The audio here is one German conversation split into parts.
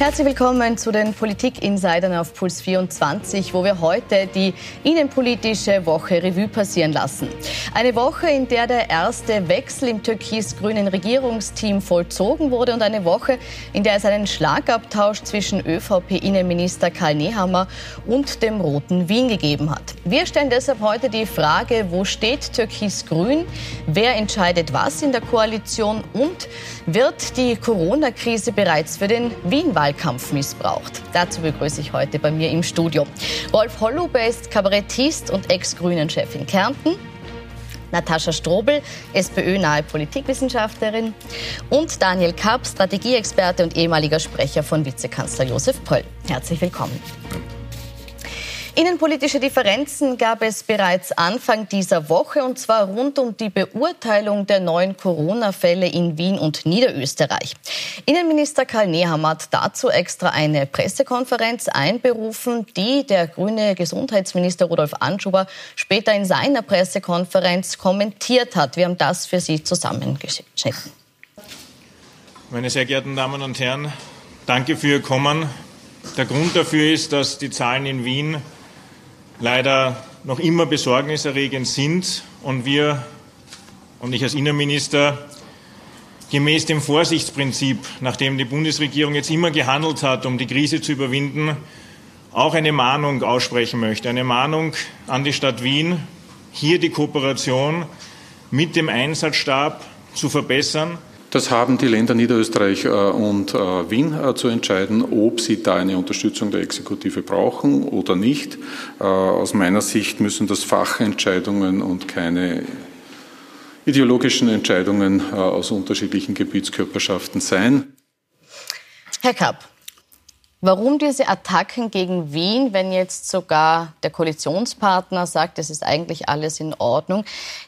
Herzlich willkommen zu den Politik-Insidern auf Puls 24, wo wir heute die innenpolitische Woche Revue passieren lassen. Eine Woche, in der der erste Wechsel im türkis-grünen Regierungsteam vollzogen wurde und eine Woche, in der es einen Schlagabtausch zwischen ÖVP-Innenminister Karl Nehammer und dem Roten Wien gegeben hat. Wir stellen deshalb heute die Frage, wo steht türkis-grün, wer entscheidet was in der Koalition und wird die Corona-Krise bereits für den Wien-Wahlkampf missbraucht? Dazu begrüße ich heute bei mir im Studio Rolf Holluber ist Kabarettist und Ex-Grünen-Chef in Kärnten. Natascha Strobel, SPÖ-nahe Politikwissenschaftlerin und Daniel Kapp, Strategieexperte und ehemaliger Sprecher von Vizekanzler Josef Poll. Herzlich willkommen. Innenpolitische Differenzen gab es bereits Anfang dieser Woche und zwar rund um die Beurteilung der neuen Corona-Fälle in Wien und Niederösterreich. Innenminister Karl Nehammer hat dazu extra eine Pressekonferenz einberufen, die der grüne Gesundheitsminister Rudolf Anschuber später in seiner Pressekonferenz kommentiert hat. Wir haben das für Sie zusammengeschnitten. Meine sehr geehrten Damen und Herren, danke für Ihr Kommen. Der Grund dafür ist, dass die Zahlen in Wien leider noch immer besorgniserregend sind und wir und ich als Innenminister gemäß dem Vorsichtsprinzip, nachdem die Bundesregierung jetzt immer gehandelt hat, um die Krise zu überwinden, auch eine Mahnung aussprechen möchte. Eine Mahnung an die Stadt Wien, hier die Kooperation mit dem Einsatzstab zu verbessern das haben die Länder Niederösterreich äh, und äh, Wien äh, zu entscheiden, ob sie da eine Unterstützung der Exekutive brauchen oder nicht. Aus meiner Sicht müssen das Fachentscheidungen und keine ideologischen Entscheidungen aus unterschiedlichen Gebietskörperschaften sein. Herr Kapp, Warum diese Attacken gegen Wien, wenn jetzt sogar der Koalitionspartner sagt, es ist eigentlich alles in Ordnung?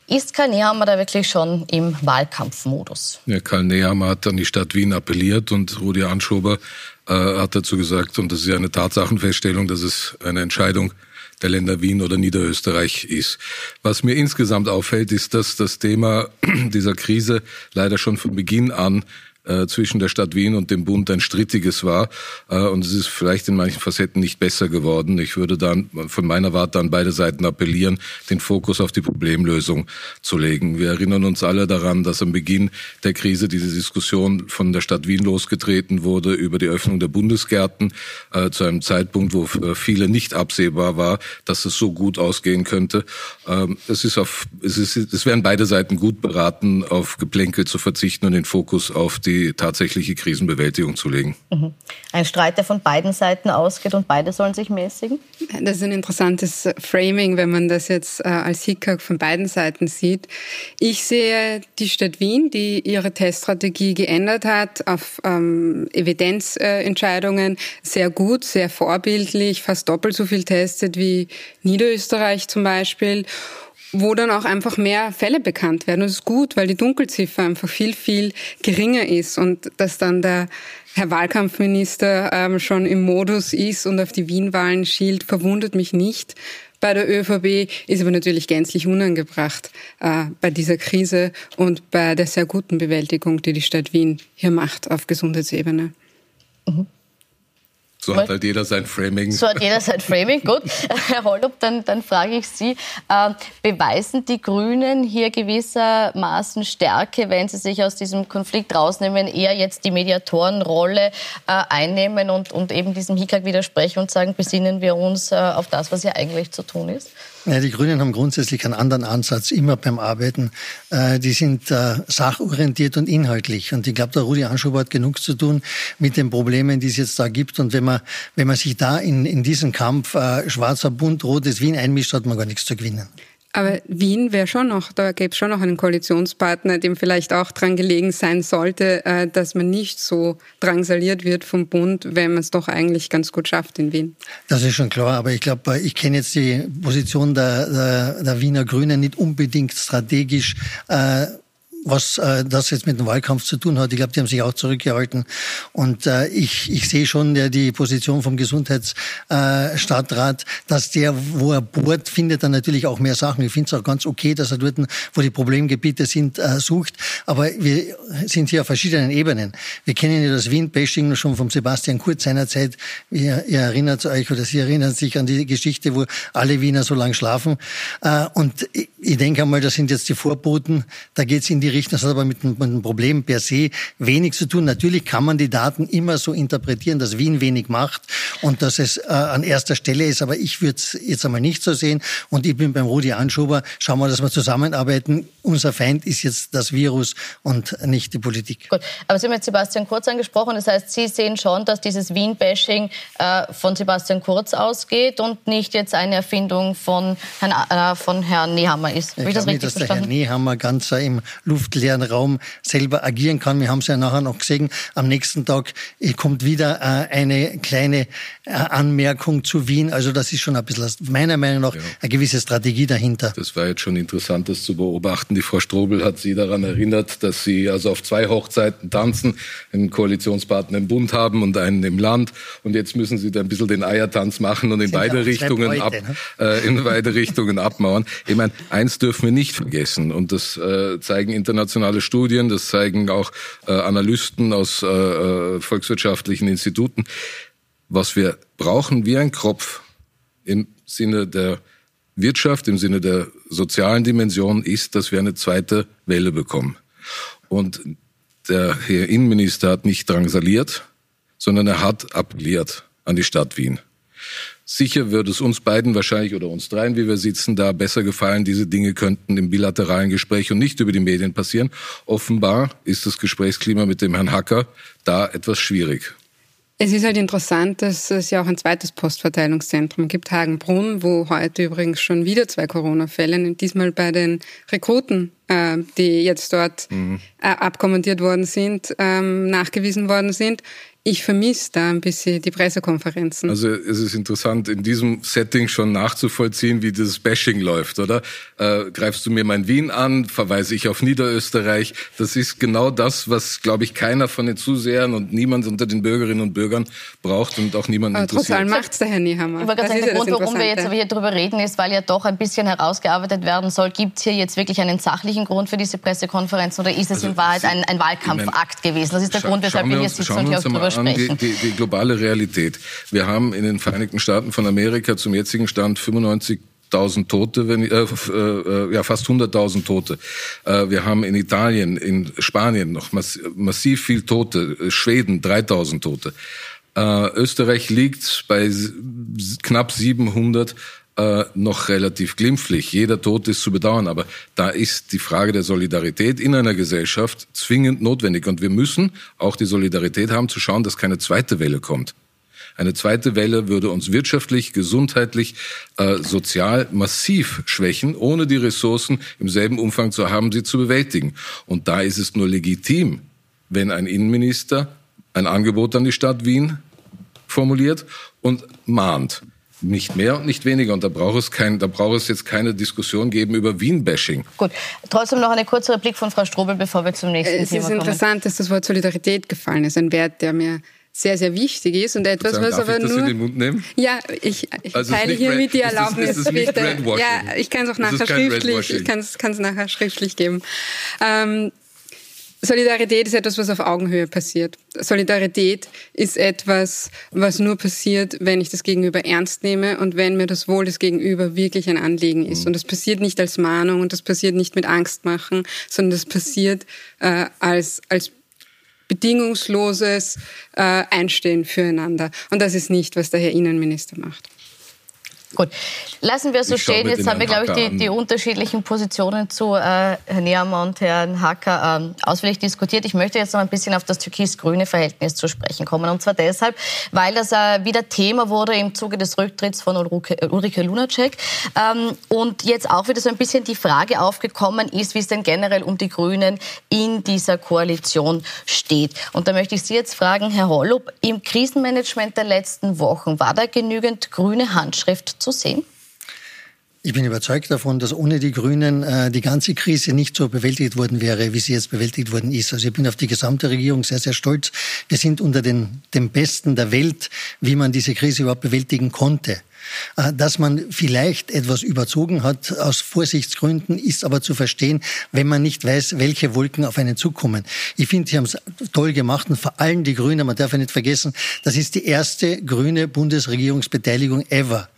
Ist Karl Nehammer da wirklich schon im Wahlkampfmodus? Ja, Karl Nehammer hat an die Stadt Wien appelliert und Rudi Anschober äh, hat dazu gesagt, und das ist ja eine Tatsachenfeststellung, dass es eine Entscheidung der Länder Wien oder Niederösterreich ist. Was mir insgesamt auffällt, ist, dass das Thema dieser Krise leider schon von Beginn an äh, zwischen der Stadt Wien und dem Bund ein strittiges war. Äh, und es ist vielleicht in manchen Facetten nicht besser geworden. Ich würde dann von meiner Warte an beide Seiten appellieren, den Fokus auf die Problemlösung zu legen. Wir erinnern uns alle daran, dass am Beginn der Krise diese Diskussion von der Stadt Wien losgetreten wurde über die Öffnung der Bundesgärten äh, zu einem Zeitpunkt, wo äh, viele nicht absehbar war, dass es so gut ausgehen könnte. Ähm, es ist auf, es ist, es wären beide Seiten gut beraten, auf Geplänkel zu verzichten und den Fokus auf die die tatsächliche Krisenbewältigung zu legen. Mhm. Ein Streit, der von beiden Seiten ausgeht und beide sollen sich mäßigen? Das ist ein interessantes Framing, wenn man das jetzt äh, als Hickhack von beiden Seiten sieht. Ich sehe die Stadt Wien, die ihre Teststrategie geändert hat auf ähm, Evidenzentscheidungen, sehr gut, sehr vorbildlich, fast doppelt so viel testet wie Niederösterreich zum Beispiel wo dann auch einfach mehr Fälle bekannt werden. Und das ist gut, weil die Dunkelziffer einfach viel, viel geringer ist und dass dann der Herr Wahlkampfminister ähm, schon im Modus ist und auf die Wien-Wahlen schielt, verwundert mich nicht. Bei der ÖVP ist aber natürlich gänzlich unangebracht äh, bei dieser Krise und bei der sehr guten Bewältigung, die die Stadt Wien hier macht auf Gesundheitsebene. Mhm. So hat halt jeder sein Framing. So hat jeder sein Framing, gut. Herr Hollup, dann, dann frage ich Sie, äh, beweisen die Grünen hier gewissermaßen Stärke, wenn sie sich aus diesem Konflikt rausnehmen, eher jetzt die Mediatorenrolle äh, einnehmen und, und eben diesem Hickhack widersprechen und sagen, besinnen wir uns äh, auf das, was hier eigentlich zu tun ist? Ja, die Grünen haben grundsätzlich einen anderen Ansatz immer beim Arbeiten. Äh, die sind äh, sachorientiert und inhaltlich. Und ich glaube, der Rudi Anschober hat genug zu tun mit den Problemen, die es jetzt da gibt. Und wenn man, wenn man sich da in, in diesen Kampf äh, schwarzer Bund, rotes Wien einmischt, hat man gar nichts zu gewinnen. Aber Wien wäre schon noch, da gäbe es schon noch einen Koalitionspartner, dem vielleicht auch dran gelegen sein sollte, äh, dass man nicht so drangsaliert wird vom Bund, wenn man es doch eigentlich ganz gut schafft in Wien. Das ist schon klar, aber ich glaube, ich kenne jetzt die Position der, der, der Wiener Grünen nicht unbedingt strategisch. Äh, was äh, das jetzt mit dem Wahlkampf zu tun hat. Ich glaube, die haben sich auch zurückgehalten. Und äh, ich, ich sehe schon ja, die Position vom Gesundheitsstadtrat, äh, dass der, wo er bohrt, findet er natürlich auch mehr Sachen. Ich finde es auch ganz okay, dass er dort, wo die Problemgebiete sind, äh, sucht. Aber wir sind hier auf verschiedenen Ebenen. Wir kennen ja das Wien-Bashing schon vom Sebastian Kurz seinerzeit. Ihr, ihr erinnert euch oder Sie erinnern sich an die Geschichte, wo alle Wiener so lange schlafen. Äh, und ich denke einmal, das sind jetzt die Vorboten. Da geht es in die Richtung. Das hat aber mit, mit dem Problem per se wenig zu tun. Natürlich kann man die Daten immer so interpretieren, dass Wien wenig macht und dass es äh, an erster Stelle ist. Aber ich würde es jetzt einmal nicht so sehen. Und ich bin beim Rudi Anschober. Schauen wir, dass wir zusammenarbeiten. Unser Feind ist jetzt das Virus und nicht die Politik. Gut, aber Sie haben jetzt Sebastian Kurz angesprochen. Das heißt, Sie sehen schon, dass dieses Wien-Bashing äh, von Sebastian Kurz ausgeht und nicht jetzt eine Erfindung von Herrn, äh, von Herrn Nehammer ist. Habe ich, das richtig nicht, dass verstanden? der Herr Nehammer ganz im luftleeren Raum selber agieren kann. Wir haben es ja nachher noch gesehen. Am nächsten Tag kommt wieder äh, eine kleine äh, Anmerkung zu Wien. Also das ist schon ein bisschen, meiner Meinung nach, ja. eine gewisse Strategie dahinter. Das war jetzt schon interessant, das zu beobachten. Die Frau Strobel hat Sie daran erinnert, dass Sie also auf zwei Hochzeiten tanzen, einen Koalitionspartner im Bund haben und einen im Land. Und jetzt müssen Sie da ein bisschen den Eiertanz machen und in beide Richtungen Bräute, ab, ne? äh, in beide Richtungen abmauern. Ich meine, eins dürfen wir nicht vergessen und das äh, zeigen internationale Studien, das zeigen auch äh, Analysten aus äh, äh, volkswirtschaftlichen Instituten. Was wir brauchen wie ein Kropf im Sinne der Wirtschaft, im Sinne der sozialen Dimension ist, dass wir eine zweite Welle bekommen. Und der Herr Innenminister hat nicht drangsaliert, sondern er hat appelliert an die Stadt Wien. Sicher würde es uns beiden wahrscheinlich oder uns dreien, wie wir sitzen, da besser gefallen. Diese Dinge könnten im bilateralen Gespräch und nicht über die Medien passieren. Offenbar ist das Gesprächsklima mit dem Herrn Hacker da etwas schwierig. Es ist halt interessant, dass es ja auch ein zweites Postverteilungszentrum gibt, Hagenbrunn, wo heute übrigens schon wieder zwei Corona-Fälle, diesmal bei den Rekruten, äh, die jetzt dort mhm. äh, abkommandiert worden sind, ähm, nachgewiesen worden sind ich vermisse da ein bisschen die Pressekonferenzen. Also es ist interessant, in diesem Setting schon nachzuvollziehen, wie dieses Bashing läuft, oder? Äh, greifst du mir mein Wien an, verweise ich auf Niederösterreich. Das ist genau das, was, glaube ich, keiner von den Zusehern und niemand unter den Bürgerinnen und Bürgern braucht und auch niemand aber interessiert. Trotz allem macht's der Herr Niehammer. Ich wollte sagen, der Grund, warum wir jetzt aber hier drüber reden, ist, weil ja doch ein bisschen herausgearbeitet werden soll, gibt es hier jetzt wirklich einen sachlichen Grund für diese Pressekonferenz oder ist es also, in Wahrheit ein, ein Wahlkampfakt gewesen? Das ist der Grund, weshalb wir hier sitzen und hier auch drüber an die, die, die globale Realität. Wir haben in den Vereinigten Staaten von Amerika zum jetzigen Stand 95 1000 Tote, wenn, äh, äh, ja fast 100.000 Tote. Äh, wir haben in Italien, in Spanien noch mass massiv viel Tote, Schweden 3000 Tote. Äh, Österreich liegt bei knapp 700 äh, noch relativ glimpflich. Jeder Tod ist zu bedauern, aber da ist die Frage der Solidarität in einer Gesellschaft zwingend notwendig. Und wir müssen auch die Solidarität haben, zu schauen, dass keine zweite Welle kommt. Eine zweite Welle würde uns wirtschaftlich, gesundheitlich, äh, sozial massiv schwächen, ohne die Ressourcen im selben Umfang zu haben, sie zu bewältigen. Und da ist es nur legitim, wenn ein Innenminister ein Angebot an die Stadt Wien formuliert und mahnt. Nicht mehr und nicht weniger. Und da braucht es, kein, da braucht es jetzt keine Diskussion geben über Wien-Bashing. Gut. Trotzdem noch eine kurze Replik von Frau Strobel, bevor wir zum nächsten es Thema kommen. Es ist interessant, dass das Wort Solidarität gefallen ist. Ein Wert, der mir sehr, sehr wichtig ist und etwas, sagen, was aber ich das nur. In den Mund nehmen? Ja, ich, ich also teile hier mit die Erlaubnis. Ist das, ist das. Ja, ich kann es auch nachher schriftlich. Ich kann es nachher schriftlich geben. Ähm, Solidarität ist etwas, was auf Augenhöhe passiert. Solidarität ist etwas, was nur passiert, wenn ich das Gegenüber ernst nehme und wenn mir das Wohl des Gegenüber wirklich ein Anliegen ist. Mhm. Und das passiert nicht als Mahnung und das passiert nicht mit Angst machen, sondern das passiert äh, als, als bedingungsloses äh, Einstehen füreinander. Und das ist nicht, was der Herr Innenminister macht. Gut, lassen wir so ich stehen. Jetzt haben wir, glaube ich, die, die, unterschiedlichen Positionen zu äh, Herrn Nehammer und Herrn Hacker ähm, ausführlich diskutiert. Ich möchte jetzt noch ein bisschen auf das türkis-grüne Verhältnis zu sprechen kommen. Und zwar deshalb, weil das äh, wieder Thema wurde im Zuge des Rücktritts von Ulrike, Ulrike Lunacek. Ähm, und jetzt auch wieder so ein bisschen die Frage aufgekommen ist, wie es denn generell um die Grünen in dieser Koalition steht. Und da möchte ich Sie jetzt fragen, Herr Hollup, im Krisenmanagement der letzten Wochen war da genügend grüne Handschrift zu sehen? Ich bin überzeugt davon, dass ohne die Grünen äh, die ganze Krise nicht so bewältigt worden wäre, wie sie jetzt bewältigt worden ist. Also ich bin auf die gesamte Regierung sehr, sehr stolz. Wir sind unter den, den Besten der Welt, wie man diese Krise überhaupt bewältigen konnte. Äh, dass man vielleicht etwas überzogen hat aus Vorsichtsgründen, ist aber zu verstehen, wenn man nicht weiß, welche Wolken auf einen zukommen. Ich finde, Sie haben es toll gemacht und vor allem die Grünen, man darf ja nicht vergessen, das ist die erste grüne Bundesregierungsbeteiligung ever.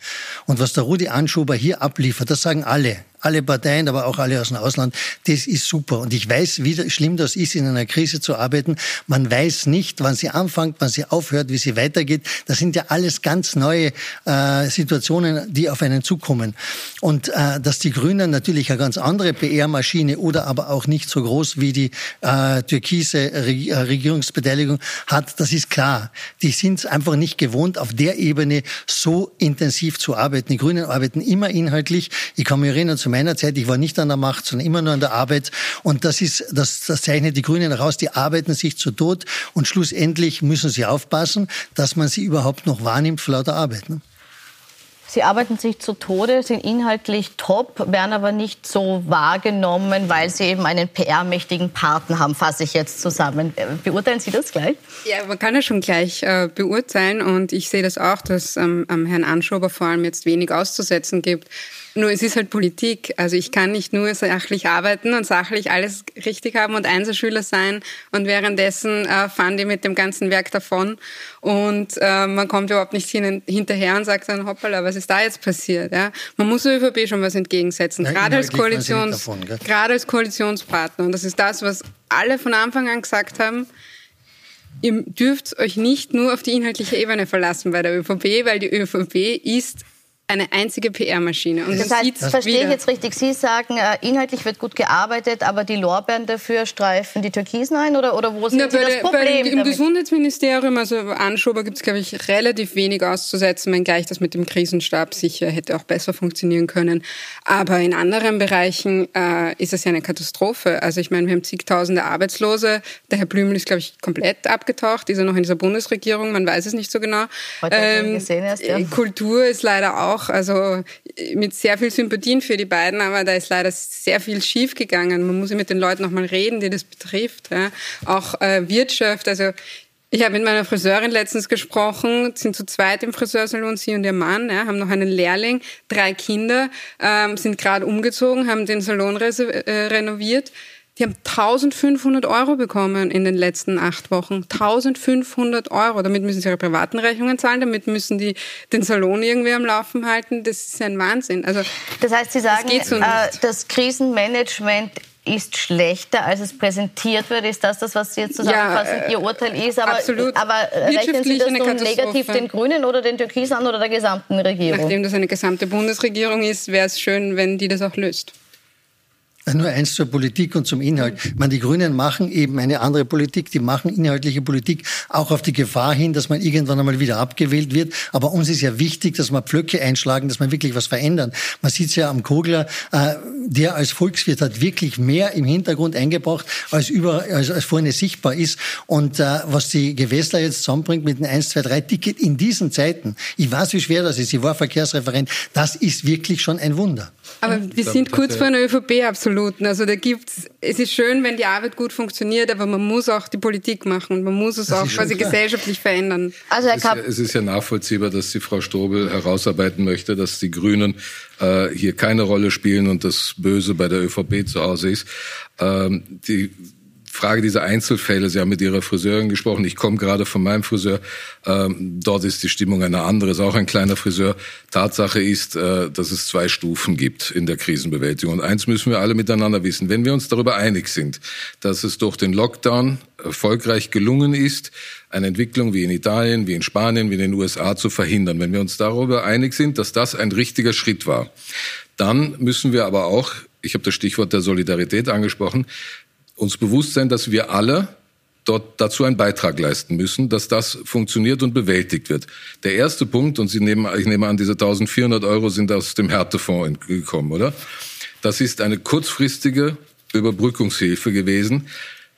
Und was der Rudi Anschober hier abliefert, das sagen alle alle Parteien, aber auch alle aus dem Ausland, das ist super. Und ich weiß, wie schlimm das ist, in einer Krise zu arbeiten. Man weiß nicht, wann sie anfängt, wann sie aufhört, wie sie weitergeht. Das sind ja alles ganz neue äh, Situationen, die auf einen zukommen. Und äh, dass die Grünen natürlich eine ganz andere PR-Maschine oder aber auch nicht so groß wie die äh, türkise äh, Regierungsbeteiligung hat, das ist klar. Die sind einfach nicht gewohnt, auf der Ebene so intensiv zu arbeiten. Die Grünen arbeiten immer inhaltlich. Ich kann mich erinnern, zum meiner Zeit, ich war nicht an der Macht, sondern immer nur an der Arbeit. Und das ist, das, das zeichnet die Grünen heraus, die arbeiten sich zu Tod und schlussendlich müssen sie aufpassen, dass man sie überhaupt noch wahrnimmt vor lauter Arbeit. Ne? Sie arbeiten sich zu Tode, sind inhaltlich top, werden aber nicht so wahrgenommen, weil Sie eben einen PR-mächtigen Partner haben, fasse ich jetzt zusammen. Beurteilen Sie das gleich? Ja, man kann das schon gleich äh, beurteilen und ich sehe das auch, dass ähm, am Herrn Anschober vor allem jetzt wenig auszusetzen gibt. Nur es ist halt Politik. Also ich kann nicht nur sachlich arbeiten und sachlich alles richtig haben und Einserschüler sein und währenddessen äh, fahren die mit dem ganzen Werk davon und äh, man kommt überhaupt nicht hin, hinterher und sagt dann, hoppala, was ist da jetzt passiert? Ja? Man muss der ÖVP schon was entgegensetzen, ja, gerade als, Koalitions, davon, gerade als Koalitionspartner. Und das ist das, was alle von Anfang an gesagt haben, ihr dürft euch nicht nur auf die inhaltliche Ebene verlassen bei der ÖVP, weil die ÖVP ist eine einzige PR-Maschine. Und das heißt, das verstehe ich jetzt richtig. Sie sagen, äh, inhaltlich wird gut gearbeitet, aber die Lorbeeren dafür streifen die Türkisen ein? Oder, oder wo sind Na, Sie das Problem bei, Im damit? Gesundheitsministerium, also Anschober, gibt es, glaube ich, relativ wenig auszusetzen, wenngleich das mit dem Krisenstab sicher hätte auch besser funktionieren können. Aber in anderen Bereichen äh, ist es ja eine Katastrophe. Also ich meine, wir haben zigtausende Arbeitslose. Der Herr Blümel ist, glaube ich, komplett abgetaucht. Ist er noch in dieser Bundesregierung? Man weiß es nicht so genau. Heute ähm, gesehen erst, ja. Kultur ist leider auch auch, also mit sehr viel Sympathien für die beiden, aber da ist leider sehr viel schief gegangen. Man muss ja mit den Leuten nochmal reden, die das betrifft. Ja. Auch äh, Wirtschaft, also ich habe mit meiner Friseurin letztens gesprochen, sind zu zweit im Friseursalon, sie und ihr Mann, ja, haben noch einen Lehrling, drei Kinder, ähm, sind gerade umgezogen, haben den Salon äh, renoviert. Die haben 1500 Euro bekommen in den letzten acht Wochen. 1500 Euro. Damit müssen sie ihre privaten Rechnungen zahlen, damit müssen die den Salon irgendwie am Laufen halten. Das ist ein Wahnsinn. Also, das heißt, Sie sagen, das, so äh, das Krisenmanagement ist schlechter, als es präsentiert wird. Ist das das, was Sie jetzt zusammenfassen, ja, äh, Ihr Urteil ist? Aber, absolut. aber rechnen Sie das nun negativ den Grünen oder den Türkisen an oder der gesamten Regierung? Nachdem das eine gesamte Bundesregierung ist, wäre es schön, wenn die das auch löst. Nur eins zur Politik und zum Inhalt. Man, die Grünen machen eben eine andere Politik. Die machen inhaltliche Politik auch auf die Gefahr hin, dass man irgendwann einmal wieder abgewählt wird. Aber uns ist ja wichtig, dass wir Pflöcke einschlagen, dass man wirklich was verändern. Man sieht es ja am Kogler, äh, der als Volkswirt hat wirklich mehr im Hintergrund eingebracht, als über, als, als vorne sichtbar ist. Und äh, was die Gewässler jetzt zusammenbringt mit dem 1, 2, 3 Ticket in diesen Zeiten, ich weiß, wie schwer das ist. Ich war Verkehrsreferent. Das ist wirklich schon ein Wunder. Aber wir sind kurz vor einer ÖVP absoluten. Also da gibt's, es ist schön, wenn die Arbeit gut funktioniert, aber man muss auch die Politik machen und man muss es das auch quasi klar. gesellschaftlich verändern. Also Herr Kapp, es, ist ja, nachvollziehbar, dass die Frau Strobel herausarbeiten möchte, dass die Grünen äh, hier keine Rolle spielen und das Böse bei der ÖVP zu Hause ist. Ähm, die Frage dieser Einzelfälle. Sie haben mit Ihrer Friseurin gesprochen. Ich komme gerade von meinem Friseur. Ähm, dort ist die Stimmung eine andere. Ist auch ein kleiner Friseur. Tatsache ist, äh, dass es zwei Stufen gibt in der Krisenbewältigung. Und eins müssen wir alle miteinander wissen. Wenn wir uns darüber einig sind, dass es durch den Lockdown erfolgreich gelungen ist, eine Entwicklung wie in Italien, wie in Spanien, wie in den USA zu verhindern. Wenn wir uns darüber einig sind, dass das ein richtiger Schritt war, dann müssen wir aber auch, ich habe das Stichwort der Solidarität angesprochen, uns bewusst sein, dass wir alle dort dazu einen Beitrag leisten müssen, dass das funktioniert und bewältigt wird. Der erste Punkt, und Sie nehmen, ich nehme an, diese 1400 Euro sind aus dem Härtefonds gekommen, oder? Das ist eine kurzfristige Überbrückungshilfe gewesen.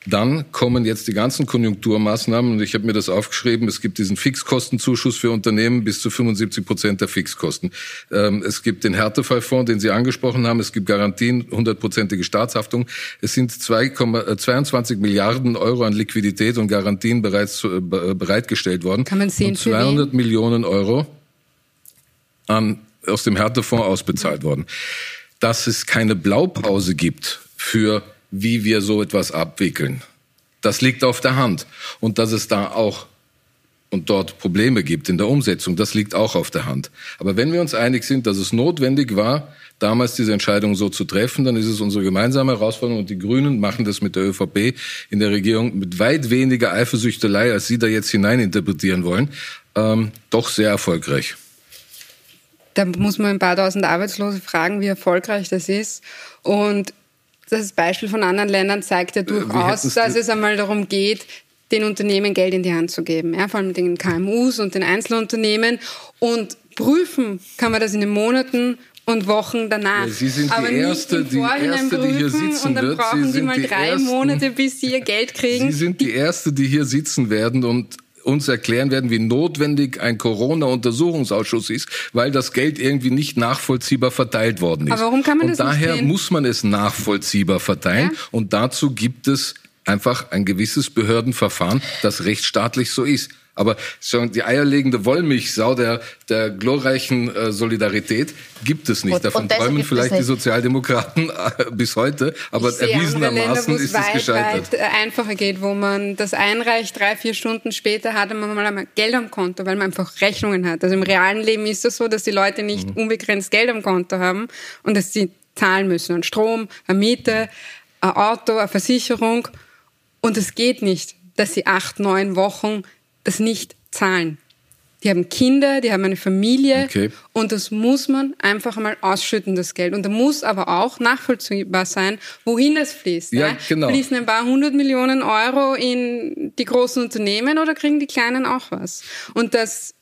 Dann kommen jetzt die ganzen Konjunkturmaßnahmen und ich habe mir das aufgeschrieben. Es gibt diesen Fixkostenzuschuss für Unternehmen bis zu 75 Prozent der Fixkosten. Ähm, es gibt den Härtefallfonds, den Sie angesprochen haben. Es gibt Garantien, hundertprozentige Staatshaftung. Es sind 2, 22 Milliarden Euro an Liquidität und Garantien bereits äh, bereitgestellt worden. Kann man sehen, und 200 Millionen Euro an, aus dem Härtefonds ausbezahlt worden. Dass es keine Blaupause gibt für wie wir so etwas abwickeln. Das liegt auf der Hand. Und dass es da auch und dort Probleme gibt in der Umsetzung, das liegt auch auf der Hand. Aber wenn wir uns einig sind, dass es notwendig war, damals diese Entscheidung so zu treffen, dann ist es unsere gemeinsame Herausforderung und die Grünen machen das mit der ÖVP in der Regierung mit weit weniger Eifersüchtelei, als Sie da jetzt hineininterpretieren wollen, ähm, doch sehr erfolgreich. Da muss man ein paar tausend Arbeitslose fragen, wie erfolgreich das ist. Und das Beispiel von anderen Ländern zeigt ja äh, durchaus, dass es einmal darum geht, den Unternehmen Geld in die Hand zu geben, ja, vor allem den KMUs und den Einzelunternehmen. Und prüfen kann man das in den Monaten und Wochen danach. Ja, Sie sind Aber die Erste, die, Erste die hier sitzen und dann wird. brauchen Sie, Sie mal drei Ersten, Monate, bis Sie Ihr Geld kriegen. Sie sind die Erste, die hier sitzen werden und uns erklären werden, wie notwendig ein Corona-Untersuchungsausschuss ist, weil das Geld irgendwie nicht nachvollziehbar verteilt worden ist. Aber warum kann man und das daher nicht muss man es nachvollziehbar verteilen ja? und dazu gibt es einfach ein gewisses Behördenverfahren, das rechtsstaatlich so ist. Aber schon die eierlegende Wollmilchsau der, der glorreichen äh, Solidarität gibt es nicht. Davon träumen vielleicht die Sozialdemokraten äh, bis heute, aber erwiesenermaßen Länder, ist es gescheitert. Weit äh, einfacher geht, wo man das einreicht, drei, vier Stunden später hat man mal einmal Geld am Konto, weil man einfach Rechnungen hat. Also im realen Leben ist es das so, dass die Leute nicht mhm. unbegrenzt Geld am Konto haben und dass sie zahlen müssen. Und Strom, eine Miete, ein Auto, eine Versicherung. Und es geht nicht, dass sie acht, neun Wochen das nicht zahlen. Die haben Kinder, die haben eine Familie okay. und das muss man einfach mal ausschütten, das Geld. Und da muss aber auch nachvollziehbar sein, wohin das fließt. Ja, ja? genau. Fließen ein paar hundert Millionen Euro in die großen Unternehmen oder kriegen die Kleinen auch was? Und das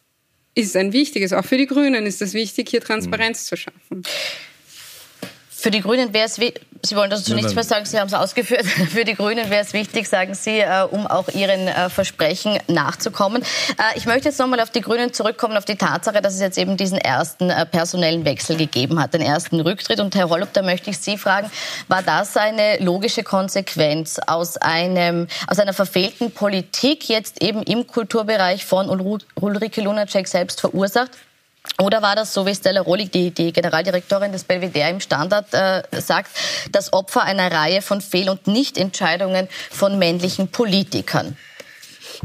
ist ein wichtiges, auch für die Grünen ist es wichtig, hier Transparenz mhm. zu schaffen. Für die Grünen wäre es, Sie wollen dazu nichts mehr sagen, Sie haben es ausgeführt. Für die Grünen wäre es wichtig, sagen Sie, äh, um auch Ihren äh, Versprechen nachzukommen. Äh, ich möchte jetzt nochmal auf die Grünen zurückkommen, auf die Tatsache, dass es jetzt eben diesen ersten personellen Wechsel gegeben hat, den ersten Rücktritt. Und Herr Hollup, da möchte ich Sie fragen, war das eine logische Konsequenz aus, einem, aus einer verfehlten Politik, jetzt eben im Kulturbereich von Ulrike Lunacek selbst verursacht? Oder war das so, wie Stella Rohlig, die, die Generaldirektorin des Belvedere im Standard, äh, sagt, das Opfer einer Reihe von Fehl- und Nichtentscheidungen von männlichen Politikern?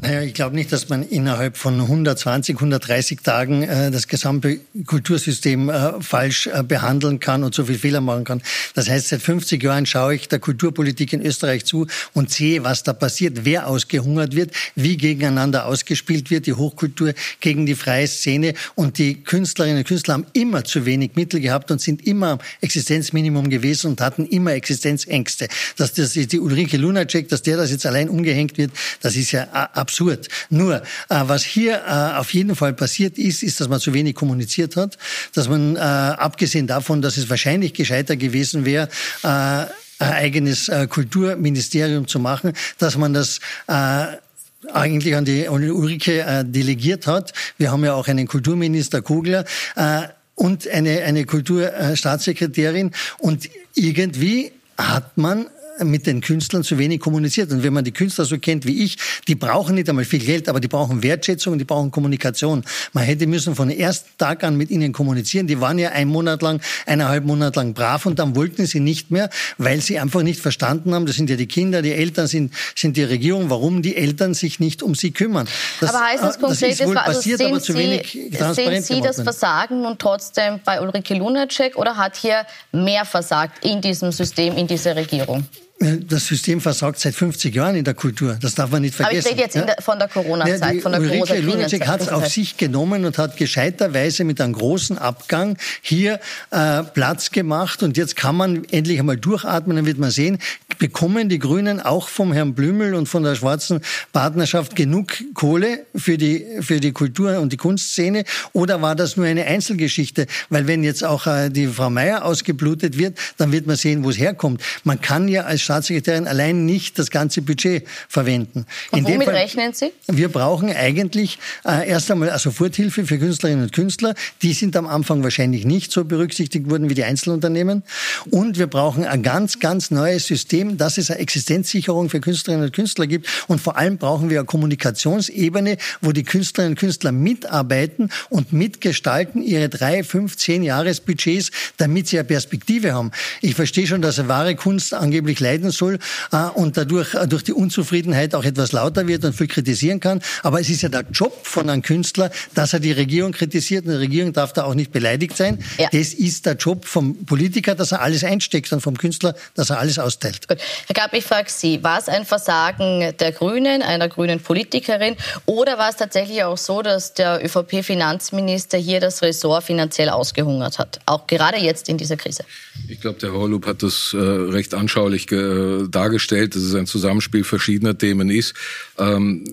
Naja, ich glaube nicht, dass man innerhalb von 120, 130 Tagen äh, das gesamte Kultursystem äh, falsch äh, behandeln kann und so viel Fehler machen kann. Das heißt, seit 50 Jahren schaue ich der Kulturpolitik in Österreich zu und sehe, was da passiert, wer ausgehungert wird, wie gegeneinander ausgespielt wird, die Hochkultur gegen die freie Szene. Und die Künstlerinnen und Künstler haben immer zu wenig Mittel gehabt und sind immer am Existenzminimum gewesen und hatten immer Existenzängste. Dass das die Ulrike Lunacek, dass der das jetzt allein umgehängt wird, das ist ja absurd. Nur, äh, was hier äh, auf jeden Fall passiert ist, ist, dass man zu wenig kommuniziert hat, dass man, äh, abgesehen davon, dass es wahrscheinlich gescheiter gewesen wäre, ein eigenes Kulturministerium zu machen, dass man das eigentlich an die Ulrike delegiert hat. Wir haben ja auch einen Kulturminister Kugler äh, und eine, eine Kulturstaatssekretärin. Und irgendwie hat man mit den Künstlern zu wenig kommuniziert. Und wenn man die Künstler so kennt wie ich, die brauchen nicht einmal viel Geld, aber die brauchen Wertschätzung und die brauchen Kommunikation. Man hätte müssen von ersten Tag an mit ihnen kommunizieren. Die waren ja ein Monat lang, eineinhalb Monat lang brav und dann wollten sie nicht mehr, weil sie einfach nicht verstanden haben, das sind ja die Kinder, die Eltern sind, sind die Regierung, warum die Eltern sich nicht um sie kümmern. Das, aber heißt das äh, konkret, das ist wohl also passiert, aber zu wenig transparent Sehen Sie das Versagen und trotzdem bei Ulrike Lunacek oder hat hier mehr versagt in diesem System, in dieser Regierung? Das System versagt seit 50 Jahren in der Kultur. Das darf man nicht vergessen. Aber ich rede jetzt der, von der Corona-Zeit, ja, von der Ulrike Lunacek hat es auf sich genommen und hat gescheiterweise mit einem großen Abgang hier äh, Platz gemacht. Und jetzt kann man endlich einmal durchatmen. Dann wird man sehen, Bekommen die Grünen auch vom Herrn Blümel und von der schwarzen Partnerschaft genug Kohle für die, für die Kultur- und die Kunstszene? Oder war das nur eine Einzelgeschichte? Weil wenn jetzt auch äh, die Frau Meier ausgeblutet wird, dann wird man sehen, wo es herkommt. Man kann ja als Staatssekretärin allein nicht das ganze Budget verwenden. Und womit Fall, rechnen Sie? Wir brauchen eigentlich äh, erst einmal eine Soforthilfe für Künstlerinnen und Künstler. Die sind am Anfang wahrscheinlich nicht so berücksichtigt worden wie die Einzelunternehmen. Und wir brauchen ein ganz, ganz neues System, dass es eine Existenzsicherung für Künstlerinnen und Künstler gibt. Und vor allem brauchen wir eine Kommunikationsebene, wo die Künstlerinnen und Künstler mitarbeiten und mitgestalten ihre drei, fünf, zehn Jahresbudgets, damit sie eine Perspektive haben. Ich verstehe schon, dass eine wahre Kunst angeblich leiden soll äh, und dadurch äh, durch die Unzufriedenheit auch etwas lauter wird und viel kritisieren kann. Aber es ist ja der Job von einem Künstler, dass er die Regierung kritisiert. Und die Regierung darf da auch nicht beleidigt sein. Ja. Das ist der Job vom Politiker, dass er alles einsteckt und vom Künstler, dass er alles austeilt. Gut. Herr Gab, ich frage Sie, war es ein Versagen der Grünen, einer grünen Politikerin, oder war es tatsächlich auch so, dass der ÖVP-Finanzminister hier das Ressort finanziell ausgehungert hat, auch gerade jetzt in dieser Krise? Ich glaube, der Horlup hat das äh, recht anschaulich äh, dargestellt, dass es ein Zusammenspiel verschiedener Themen ist. Ähm,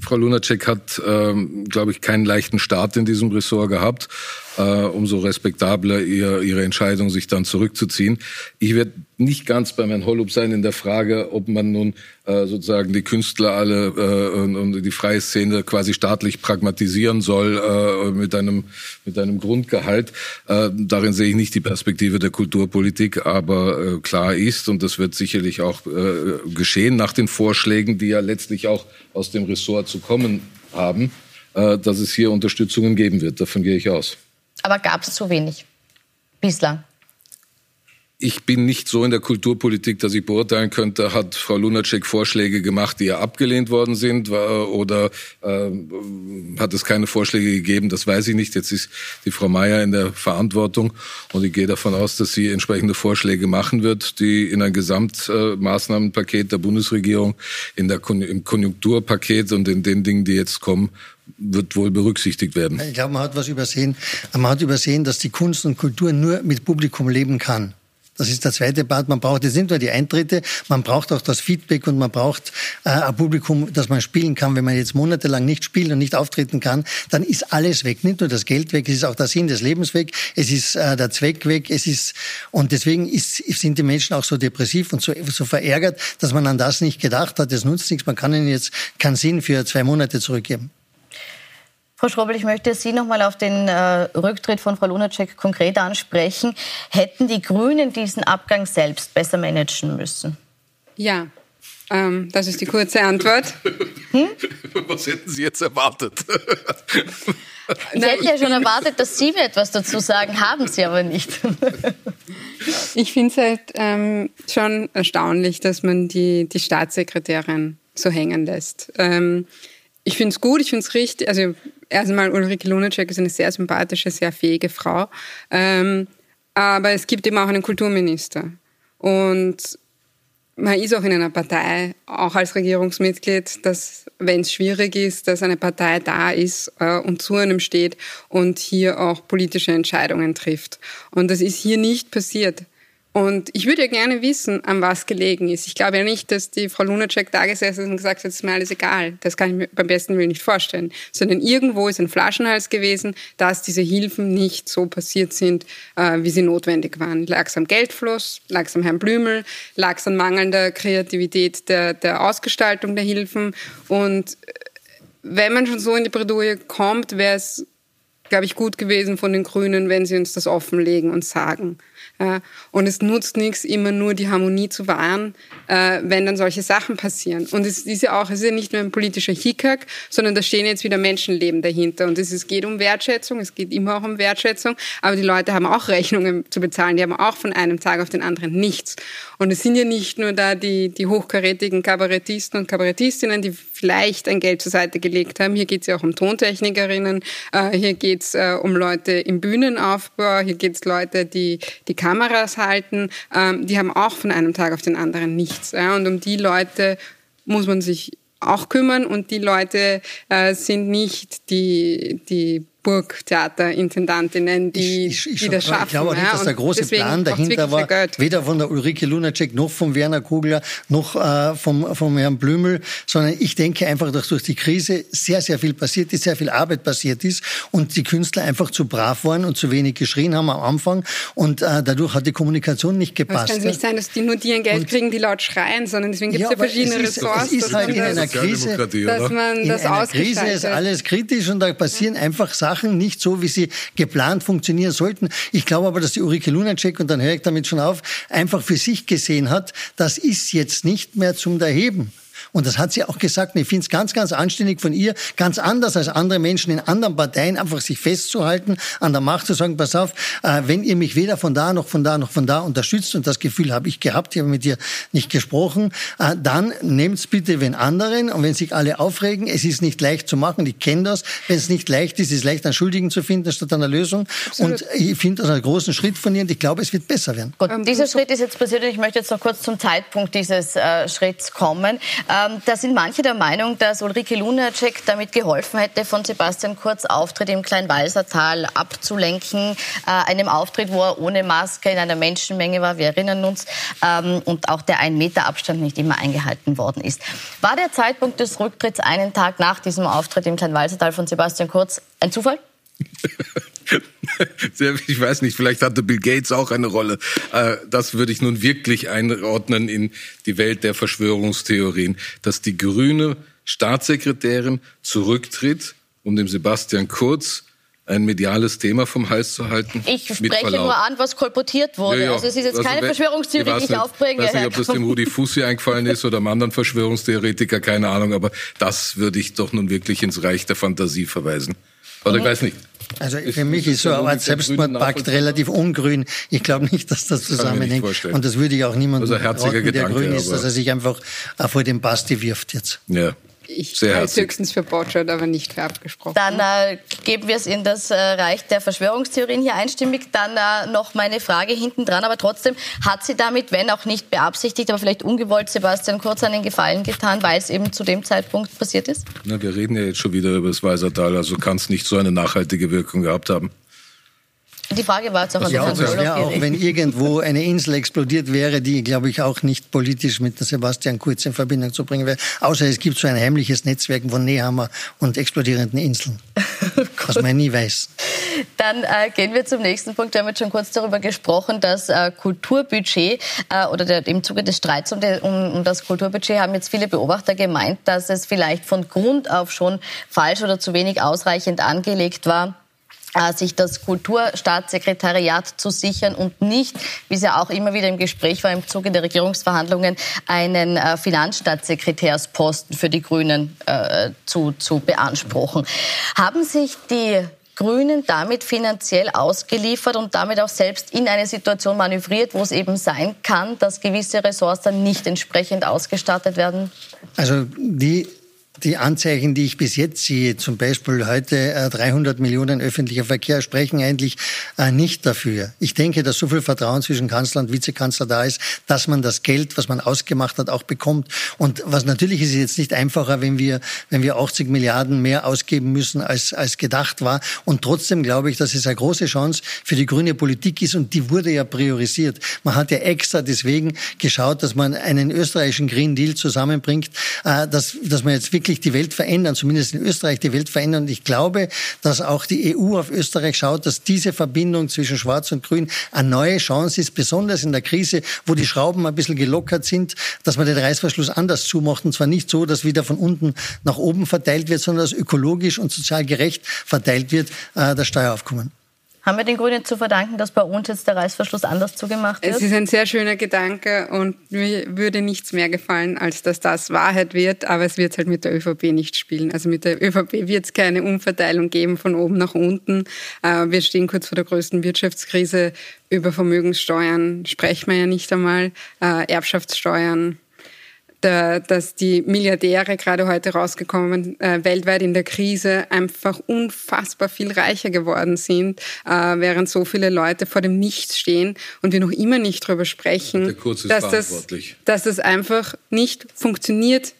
Frau Lunacek hat, ähm, glaube ich, keinen leichten Start in diesem Ressort gehabt äh, umso respektabler ihr, ihre Entscheidung, sich dann zurückzuziehen. Ich werde nicht ganz bei Herrn Hollup sein in der Frage, ob man nun äh, sozusagen die Künstler alle äh, und, und die freie Szene quasi staatlich pragmatisieren soll äh, mit einem mit einem Grundgehalt. Äh, darin sehe ich nicht die Perspektive der Kulturpolitik, aber äh, klar ist und das wird sicherlich auch äh, geschehen nach den Vorschlägen, die ja letztlich auch aus dem Ressort zu kommen haben, äh, dass es hier Unterstützungen geben wird. Davon gehe ich aus aber gab es zu wenig bislang. Ich bin nicht so in der Kulturpolitik, dass ich beurteilen könnte, hat Frau Lunacek Vorschläge gemacht, die ja abgelehnt worden sind, oder äh, hat es keine Vorschläge gegeben, das weiß ich nicht. Jetzt ist die Frau Mayer in der Verantwortung und ich gehe davon aus, dass sie entsprechende Vorschläge machen wird, die in ein Gesamtmaßnahmenpaket der Bundesregierung, in der im Konjunkturpaket und in den Dingen, die jetzt kommen, wird wohl berücksichtigt werden. Ich glaube, man hat was übersehen. Man hat übersehen, dass die Kunst und Kultur nur mit Publikum leben kann. Das ist der zweite Part. Man braucht jetzt nicht nur die Eintritte, man braucht auch das Feedback und man braucht äh, ein Publikum, das man spielen kann. Wenn man jetzt monatelang nicht spielt und nicht auftreten kann, dann ist alles weg. Nicht nur das Geld weg, es ist auch der Sinn des Lebens weg, es ist äh, der Zweck weg, es ist und deswegen ist, sind die Menschen auch so depressiv und so, so verärgert, dass man an das nicht gedacht hat. Das nutzt nichts. Man kann ihnen jetzt keinen Sinn für zwei Monate zurückgeben. Frau Schrobel, ich möchte Sie noch mal auf den äh, Rücktritt von Frau Lunacek konkret ansprechen. Hätten die Grünen diesen Abgang selbst besser managen müssen? Ja, ähm, das ist die kurze Antwort. Hm? Was hätten Sie jetzt erwartet? Ich hätte ja schon erwartet, dass Sie mir etwas dazu sagen, haben Sie aber nicht. Ich finde es halt ähm, schon erstaunlich, dass man die, die Staatssekretärin so hängen lässt. Ähm, ich finde es gut, ich finde es richtig. Also erstmal Ulrike Lunacek ist eine sehr sympathische, sehr fähige Frau. Ähm, aber es gibt eben auch einen Kulturminister. Und man ist auch in einer Partei, auch als Regierungsmitglied, dass, wenn es schwierig ist, dass eine Partei da ist äh, und zu einem steht und hier auch politische Entscheidungen trifft. Und das ist hier nicht passiert. Und ich würde ja gerne wissen, an was gelegen ist. Ich glaube ja nicht, dass die Frau Lunacek da gesessen ist und gesagt hat, es ist mir alles egal. Das kann ich mir beim besten Willen nicht vorstellen. Sondern irgendwo ist ein Flaschenhals gewesen, dass diese Hilfen nicht so passiert sind, äh, wie sie notwendig waren. Lag es am Geldfluss, lag es am Herrn Blümel, lag es an mangelnder Kreativität der, der Ausgestaltung der Hilfen. Und äh, wenn man schon so in die Bredouille kommt, wäre es, glaube ich, gut gewesen von den Grünen, wenn sie uns das offenlegen und sagen. Äh, und es nutzt nichts, immer nur die Harmonie zu wahren, äh, wenn dann solche Sachen passieren. Und es ist ja auch, es ist ja nicht nur ein politischer Hickhack, sondern da stehen jetzt wieder Menschenleben dahinter. Und es geht um Wertschätzung, es geht immer auch um Wertschätzung, aber die Leute haben auch Rechnungen zu bezahlen, die haben auch von einem Tag auf den anderen nichts. Und es sind ja nicht nur da die, die hochkarätigen Kabarettisten und Kabarettistinnen, die vielleicht ein Geld zur Seite gelegt haben. Hier geht es ja auch um Tontechnikerinnen, äh, hier geht es um Leute im Bühnenaufbau, hier geht es Leute, die die Kameras halten, ähm, die haben auch von einem Tag auf den anderen nichts. Ja? Und um die Leute muss man sich auch kümmern und die Leute äh, sind nicht die, die Burgtheaterintendantinnen, die, ich, ich, die das schaffen. Ich glaube nicht, dass der große Plan dahinter war, weder von der Ulrike Lunacek noch von Werner Kugler noch äh, vom, vom Herrn Blümel, sondern ich denke einfach, dass durch die Krise sehr, sehr viel passiert ist, sehr viel Arbeit passiert ist und die Künstler einfach zu brav waren und zu wenig geschrien haben am Anfang und äh, dadurch hat die Kommunikation nicht gepasst. Es kann nicht sein, dass die nur die ein Geld und, kriegen, die laut schreien, sondern deswegen gibt es ja, verschiedene es ist, Ressorts. Es ist halt in einer Krise, dass man in das einer Krise ist alles kritisch und da passieren einfach Sachen nicht so, wie sie geplant funktionieren sollten. Ich glaube aber, dass die Ulrike Lunacek, und dann höre ich damit schon auf, einfach für sich gesehen hat, das ist jetzt nicht mehr zum Erheben. Und das hat sie auch gesagt. Und ich finde es ganz, ganz anständig von ihr, ganz anders als andere Menschen in anderen Parteien, einfach sich festzuhalten, an der Macht zu sagen, pass auf, äh, wenn ihr mich weder von da noch von da noch von da unterstützt, und das Gefühl habe ich gehabt, ich habe mit ihr nicht gesprochen, äh, dann nehmt's bitte wenn anderen. Und wenn sich alle aufregen, es ist nicht leicht zu machen, ich kenne das. Wenn es nicht leicht ist, ist es leicht, einen Schuldigen zu finden, statt einer Lösung. Absolut. Und ich finde das einen großen Schritt von ihr und ich glaube, es wird besser werden. Gut, dieser Schritt ist jetzt passiert und ich möchte jetzt noch kurz zum Zeitpunkt dieses äh, Schritts kommen. Ähm, da sind manche der Meinung, dass Ulrike Lunacek damit geholfen hätte, von Sebastian Kurz Auftritt im Kleinwalsertal abzulenken. Äh, einem Auftritt, wo er ohne Maske in einer Menschenmenge war, wir erinnern uns, ähm, und auch der ein Meter Abstand nicht immer eingehalten worden ist. War der Zeitpunkt des Rücktritts einen Tag nach diesem Auftritt im Kleinwalsertal von Sebastian Kurz ein Zufall? ich weiß nicht, vielleicht hatte Bill Gates auch eine Rolle. Äh, das würde ich nun wirklich einordnen in die Welt der Verschwörungstheorien, dass die grüne Staatssekretärin zurücktritt, um dem Sebastian Kurz ein mediales Thema vom Hals zu halten. Ich spreche nur an, was kolportiert wurde. Ja, ja. Also es ist jetzt also keine Verschwörungstheorie, die ich nicht, aufbringe. Ich weiß nicht, ob das dem Rudi Fussi eingefallen ist oder einem anderen Verschwörungstheoretiker, keine Ahnung, aber das würde ich doch nun wirklich ins Reich der Fantasie verweisen. Oder ich weiß nicht. Also für mich ist so ein Selbstmordpakt relativ ungrün. Ich glaube nicht, dass das zusammenhängt. Und das würde ich auch niemandem also raten, der grün ist, dass er sich einfach vor den Basti wirft jetzt. Ja. Ich Sehr halte höchstens für Botschert, aber nicht für abgesprochen. Dann äh, geben wir es in das äh, Reich der Verschwörungstheorien hier einstimmig. Dann äh, noch meine Frage hinten dran, aber trotzdem hat sie damit, wenn auch nicht beabsichtigt, aber vielleicht ungewollt Sebastian Kurz einen Gefallen getan, weil es eben zu dem Zeitpunkt passiert ist? Na, wir reden ja jetzt schon wieder über das Weisertal, also kann es nicht so eine nachhaltige Wirkung gehabt haben. Die Frage war jetzt auch an ja, das wäre auch, wenn irgendwo eine Insel explodiert wäre, die, glaube ich, auch nicht politisch mit Sebastian Kurz in Verbindung zu bringen wäre. Außer es gibt so ein heimliches Netzwerk von Nehammer und explodierenden Inseln, was man nie weiß. Dann äh, gehen wir zum nächsten Punkt. Wir haben jetzt schon kurz darüber gesprochen, dass äh, Kulturbudget äh, oder der, im Zuge des Streits um, de, um, um das Kulturbudget haben jetzt viele Beobachter gemeint, dass es vielleicht von Grund auf schon falsch oder zu wenig ausreichend angelegt war sich das Kulturstaatssekretariat zu sichern und nicht, wie es ja auch immer wieder im Gespräch war im Zuge der Regierungsverhandlungen, einen äh, Finanzstaatssekretärsposten für die Grünen äh, zu, zu beanspruchen. Haben sich die Grünen damit finanziell ausgeliefert und damit auch selbst in eine Situation manövriert, wo es eben sein kann, dass gewisse Ressorts nicht entsprechend ausgestattet werden? Also die die Anzeichen, die ich bis jetzt sehe, zum Beispiel heute 300 äh, Millionen öffentlicher Verkehr, sprechen eigentlich äh, nicht dafür. Ich denke, dass so viel Vertrauen zwischen Kanzler und Vizekanzler da ist, dass man das Geld, was man ausgemacht hat, auch bekommt. Und was natürlich ist jetzt nicht einfacher, wenn wir, wenn wir 80 Milliarden mehr ausgeben müssen, als, als gedacht war. Und trotzdem glaube ich, dass es eine große Chance für die grüne Politik ist. Und die wurde ja priorisiert. Man hat ja extra deswegen geschaut, dass man einen österreichischen Green Deal zusammenbringt, äh, dass, dass man jetzt wirklich wirklich die Welt verändern, zumindest in Österreich die Welt verändern. Und ich glaube, dass auch die EU auf Österreich schaut, dass diese Verbindung zwischen Schwarz und Grün eine neue Chance ist, besonders in der Krise, wo die Schrauben ein bisschen gelockert sind, dass man den Reißverschluss anders zumacht. Und zwar nicht so, dass wieder von unten nach oben verteilt wird, sondern dass ökologisch und sozial gerecht verteilt wird, äh, das Steueraufkommen. Haben wir den Grünen zu verdanken, dass bei uns jetzt der Reißverschluss anders zugemacht wird? Es ist ein sehr schöner Gedanke und mir würde nichts mehr gefallen, als dass das Wahrheit wird, aber es wird halt mit der ÖVP nicht spielen. Also mit der ÖVP wird es keine Umverteilung geben von oben nach unten. Äh, wir stehen kurz vor der größten Wirtschaftskrise. Über Vermögenssteuern sprechen wir ja nicht einmal. Äh, Erbschaftssteuern der, dass die Milliardäre gerade heute rausgekommen, äh, weltweit in der Krise einfach unfassbar viel reicher geworden sind, äh, während so viele Leute vor dem Nichts stehen und wir noch immer nicht darüber sprechen, dass das, dass das einfach nicht funktioniert,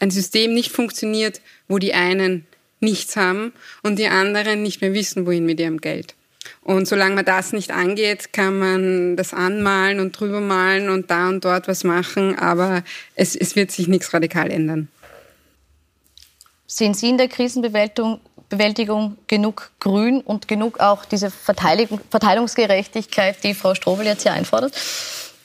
ein System nicht funktioniert, wo die einen nichts haben und die anderen nicht mehr wissen, wohin mit ihrem Geld. Und solange man das nicht angeht, kann man das anmalen und drüber malen und da und dort was machen, aber es, es wird sich nichts radikal ändern. Sehen Sie in der Krisenbewältigung Bewältigung genug Grün und genug auch diese Verteilungsgerechtigkeit, die Frau Strobel jetzt hier einfordert?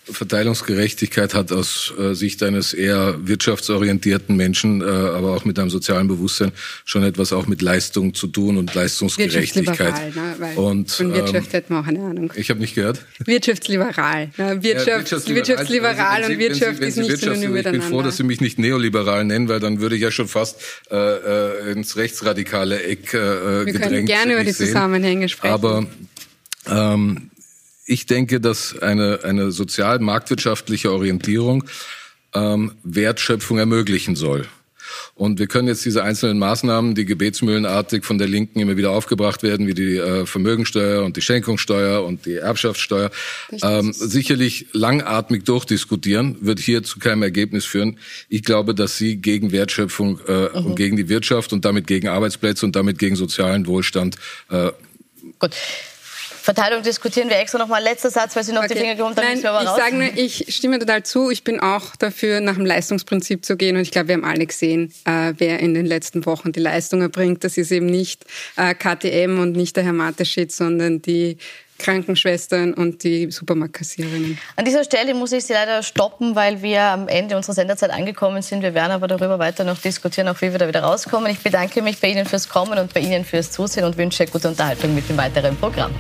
Verteilungsgerechtigkeit hat aus äh, Sicht eines eher wirtschaftsorientierten Menschen, äh, aber auch mit einem sozialen Bewusstsein schon etwas auch mit Leistung zu tun und Leistungsgerechtigkeit. Ne? Weil und von Wirtschaft ähm, hätten wir auch eine Ahnung. Ich habe nicht gehört. Wirtschaftsliberal. Ne? Wirtschaft, ja, wirtschaftsliberal, wirtschaftsliberal und Wirtschaft Sie, ist nicht synonym miteinander. Ich bin froh, dass Sie mich nicht neoliberal nennen, weil dann würde ich ja schon fast äh, äh ins rechtsradikale Eck äh, wir gedrängt. Wir können gerne über die Zusammenhänge sprechen. Aber ähm, ich denke, dass eine, eine sozial-marktwirtschaftliche Orientierung ähm, Wertschöpfung ermöglichen soll. Und wir können jetzt diese einzelnen Maßnahmen, die gebetsmühlenartig von der Linken immer wieder aufgebracht werden, wie die äh, Vermögensteuer und die Schenkungssteuer und die Erbschaftssteuer, ähm, sicherlich langatmig durchdiskutieren, wird hier zu keinem Ergebnis führen. Ich glaube, dass sie gegen Wertschöpfung äh, mhm. und gegen die Wirtschaft und damit gegen Arbeitsplätze und damit gegen sozialen Wohlstand äh, Gut. Verteilung diskutieren wir extra nochmal. Letzter Satz, weil Sie noch okay. die Finger gehoben haben. Nein, ich raus. sage nur, ich stimme total zu. Ich bin auch dafür, nach dem Leistungsprinzip zu gehen. Und ich glaube, wir haben alle gesehen, äh, wer in den letzten Wochen die Leistung erbringt. Das ist eben nicht äh, KTM und nicht der Herr Mateschitz, sondern die Krankenschwestern und die Supermarktkassiererinnen. An dieser Stelle muss ich Sie leider stoppen, weil wir am Ende unserer Senderzeit angekommen sind. Wir werden aber darüber weiter noch diskutieren, auch wie wir da wieder rauskommen. Ich bedanke mich bei Ihnen fürs Kommen und bei Ihnen fürs Zusehen und wünsche gute Unterhaltung mit dem weiteren Programm.